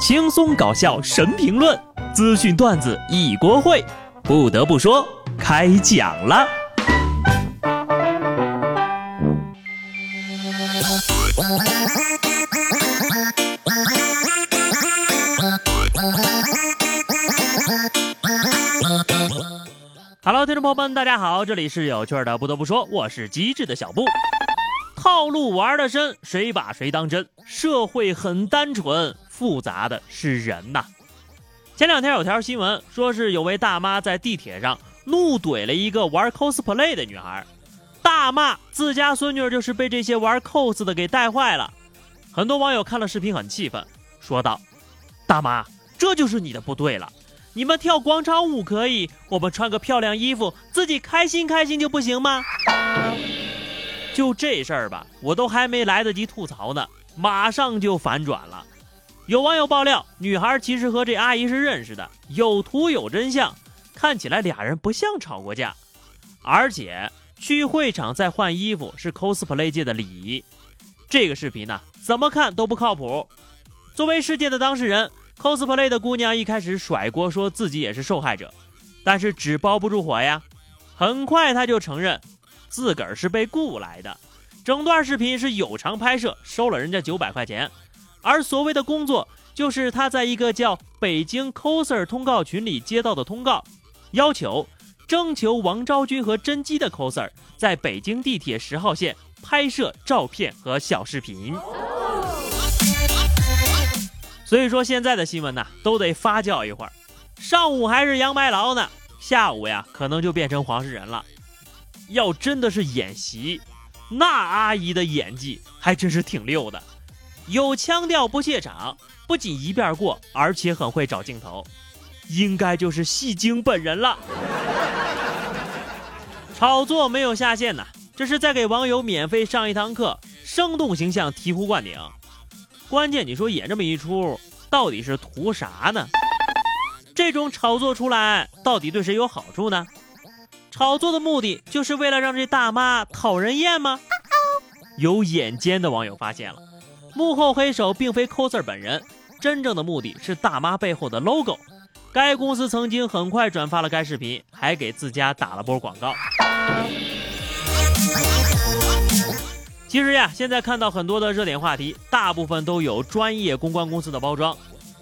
轻松搞笑神评论，资讯段子一锅烩。不得不说，开讲了。Hello，听众朋友们，大家好，这里是有趣的。不得不说，我是机智的小布。套路玩的深，谁把谁当真？社会很单纯，复杂的是人呐。前两天有条新闻，说是有位大妈在地铁上怒怼了一个玩 cosplay 的女孩，大骂自家孙女就是被这些玩 cos 的给带坏了。很多网友看了视频很气愤，说道：“大妈，这就是你的不对了。你们跳广场舞可以，我们穿个漂亮衣服，自己开心开心就不行吗？”就这事儿吧，我都还没来得及吐槽呢，马上就反转了。有网友爆料，女孩其实和这阿姨是认识的，有图有真相，看起来俩人不像吵过架。而且去会场再换衣服是 cosplay 界的礼仪。这个视频呢，怎么看都不靠谱。作为事件的当事人，cosplay 的姑娘一开始甩锅，说自己也是受害者，但是纸包不住火呀，很快她就承认。自个儿是被雇来的，整段视频是有偿拍摄，收了人家九百块钱。而所谓的工作，就是他在一个叫“北京 coser 通告群”里接到的通告，要求征求王昭君和甄姬的 coser 在北京地铁十号线拍摄照片和小视频。所以说，现在的新闻呢，都得发酵一会儿，上午还是杨白劳呢，下午呀，可能就变成黄世仁了。要真的是演习，那阿姨的演技还真是挺溜的，有腔调不怯场，不仅一遍过，而且很会找镜头，应该就是戏精本人了。炒作没有下限呐，这是在给网友免费上一堂课，生动形象，醍醐灌顶。关键你说演这么一出，到底是图啥呢？这种炒作出来，到底对谁有好处呢？炒作的目的就是为了让这大妈讨人厌吗？有眼尖的网友发现了，幕后黑手并非 coser 本人，真正的目的是大妈背后的 logo。该公司曾经很快转发了该视频，还给自家打了波广告。其实呀，现在看到很多的热点话题，大部分都有专业公关公司的包装。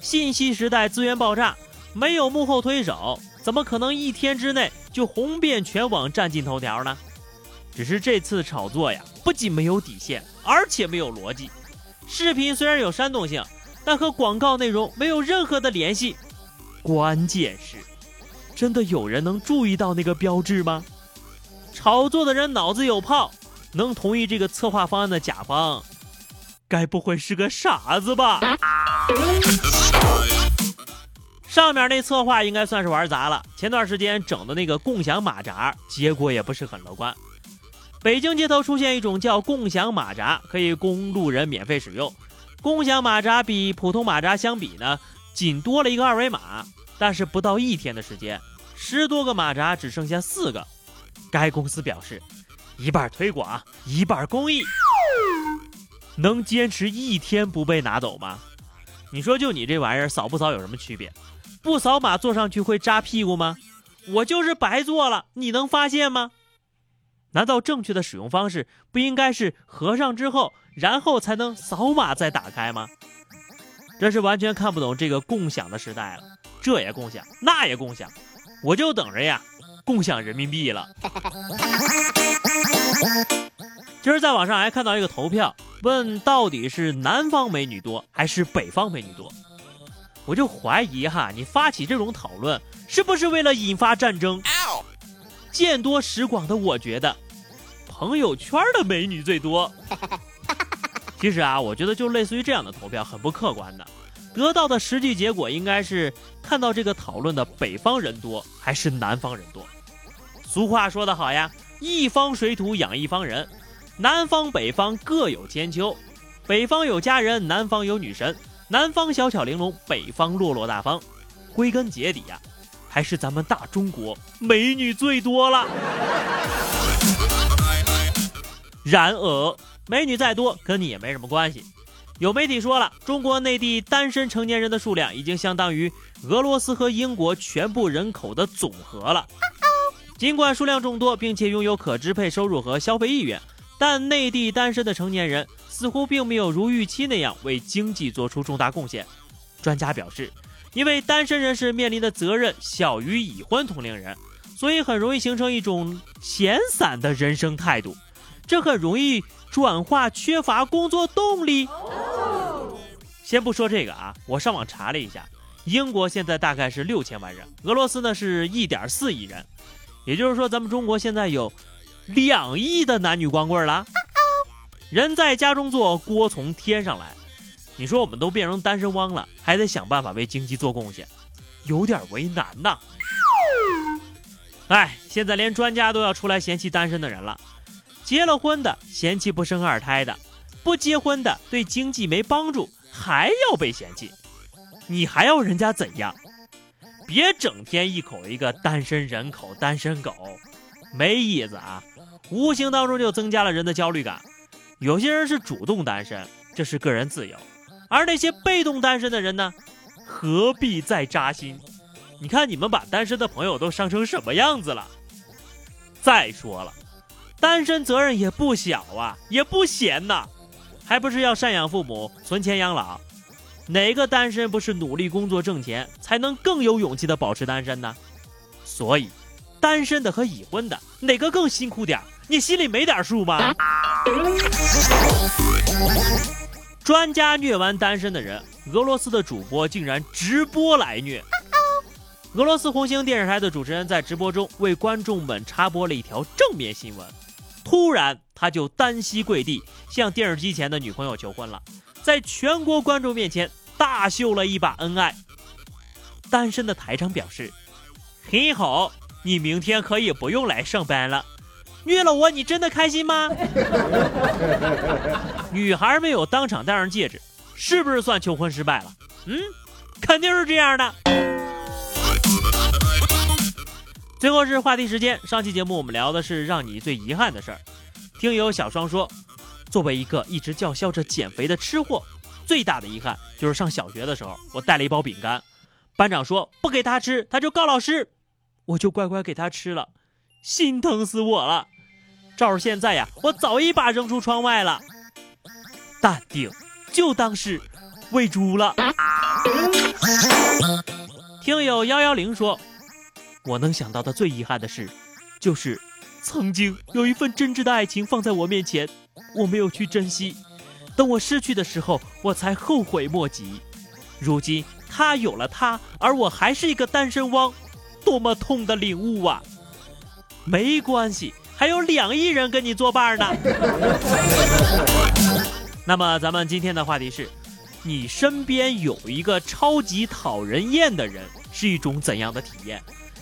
信息时代资源爆炸，没有幕后推手。怎么可能一天之内就红遍全网占尽头条呢？只是这次炒作呀，不仅没有底线，而且没有逻辑。视频虽然有煽动性，但和广告内容没有任何的联系。关键是，真的有人能注意到那个标志吗？炒作的人脑子有泡，能同意这个策划方案的甲方，该不会是个傻子吧？上面那策划应该算是玩砸了。前段时间整的那个共享马扎，结果也不是很乐观。北京街头出现一种叫共享马扎，可以供路人免费使用。共享马扎比普通马扎相比呢，仅多了一个二维码，但是不到一天的时间，十多个马扎只剩下四个。该公司表示，一半推广，一半公益。能坚持一天不被拿走吗？你说就你这玩意儿扫不扫有什么区别？不扫码坐上去会扎屁股吗？我就是白坐了，你能发现吗？难道正确的使用方式不应该是合上之后，然后才能扫码再打开吗？这是完全看不懂这个共享的时代了，这也共享，那也共享，我就等着呀，共享人民币了。今儿在网上还看到一个投票，问到底是南方美女多还是北方美女多？我就怀疑哈，你发起这种讨论是不是为了引发战争？见多识广的我觉得，朋友圈的美女最多。其实啊，我觉得就类似于这样的投票很不客观的，得到的实际结果应该是看到这个讨论的北方人多还是南方人多。俗话说得好呀，一方水土养一方人，南方北方各有千秋，北方有佳人，南方有女神。南方小巧玲珑，北方落落大方。归根结底呀，还是咱们大中国美女最多了。然而，美女再多跟你也没什么关系。有媒体说了，中国内地单身成年人的数量已经相当于俄罗斯和英国全部人口的总和了。尽管数量众多，并且拥有可支配收入和消费意愿，但内地单身的成年人似乎并没有如预期那样为经济做出重大贡献。专家表示，因为单身人士面临的责任小于已婚同龄人，所以很容易形成一种闲散的人生态度，这很容易转化缺乏工作动力。先不说这个啊，我上网查了一下，英国现在大概是六千万人，俄罗斯呢是一点四亿人，也就是说咱们中国现在有两亿的男女光棍了。人在家中坐，锅从天上来。你说我们都变成单身汪了，还得想办法为经济做贡献，有点为难呐。哎，现在连专家都要出来嫌弃单身的人了。结了婚的嫌弃不生二胎的，不结婚的对经济没帮助，还要被嫌弃。你还要人家怎样？别整天一口一个单身人口、单身狗，没意思啊！无形当中就增加了人的焦虑感。有些人是主动单身，这是个人自由。而那些被动单身的人呢？何必再扎心？你看你们把单身的朋友都伤成什么样子了？再说了，单身责任也不小啊，也不闲呐，还不是要赡养父母、存钱养老？哪个单身不是努力工作挣钱，才能更有勇气的保持单身呢？所以，单身的和已婚的哪个更辛苦点？你心里没点数吗？专家虐完单身的人，俄罗斯的主播竟然直播来虐。俄罗斯红星电视台的主持人在直播中为观众们插播了一条正面新闻，突然他就单膝跪地向电视机前的女朋友求婚了，在全国观众面前大秀了一把恩爱。单身的台长表示：“很好，你明天可以不用来上班了。”虐了我，你真的开心吗？女孩没有当场戴上戒指，是不是算求婚失败了？嗯，肯定是这样的。最后是话题时间，上期节目我们聊的是让你最遗憾的事儿。听友小双说，作为一个一直叫嚣着减肥的吃货，最大的遗憾就是上小学的时候，我带了一包饼干，班长说不给他吃，他就告老师，我就乖乖给他吃了，心疼死我了。照着现在呀，我早一把扔出窗外了。淡定，就当是喂猪了。听友幺幺零说，我能想到的最遗憾的事，就是曾经有一份真挚的爱情放在我面前，我没有去珍惜，等我失去的时候，我才后悔莫及。如今他有了他，而我还是一个单身汪，多么痛的领悟啊！没关系。还有两亿人跟你作伴呢。那么咱们今天的话题是：你身边有一个超级讨人厌的人是一种怎样的体验？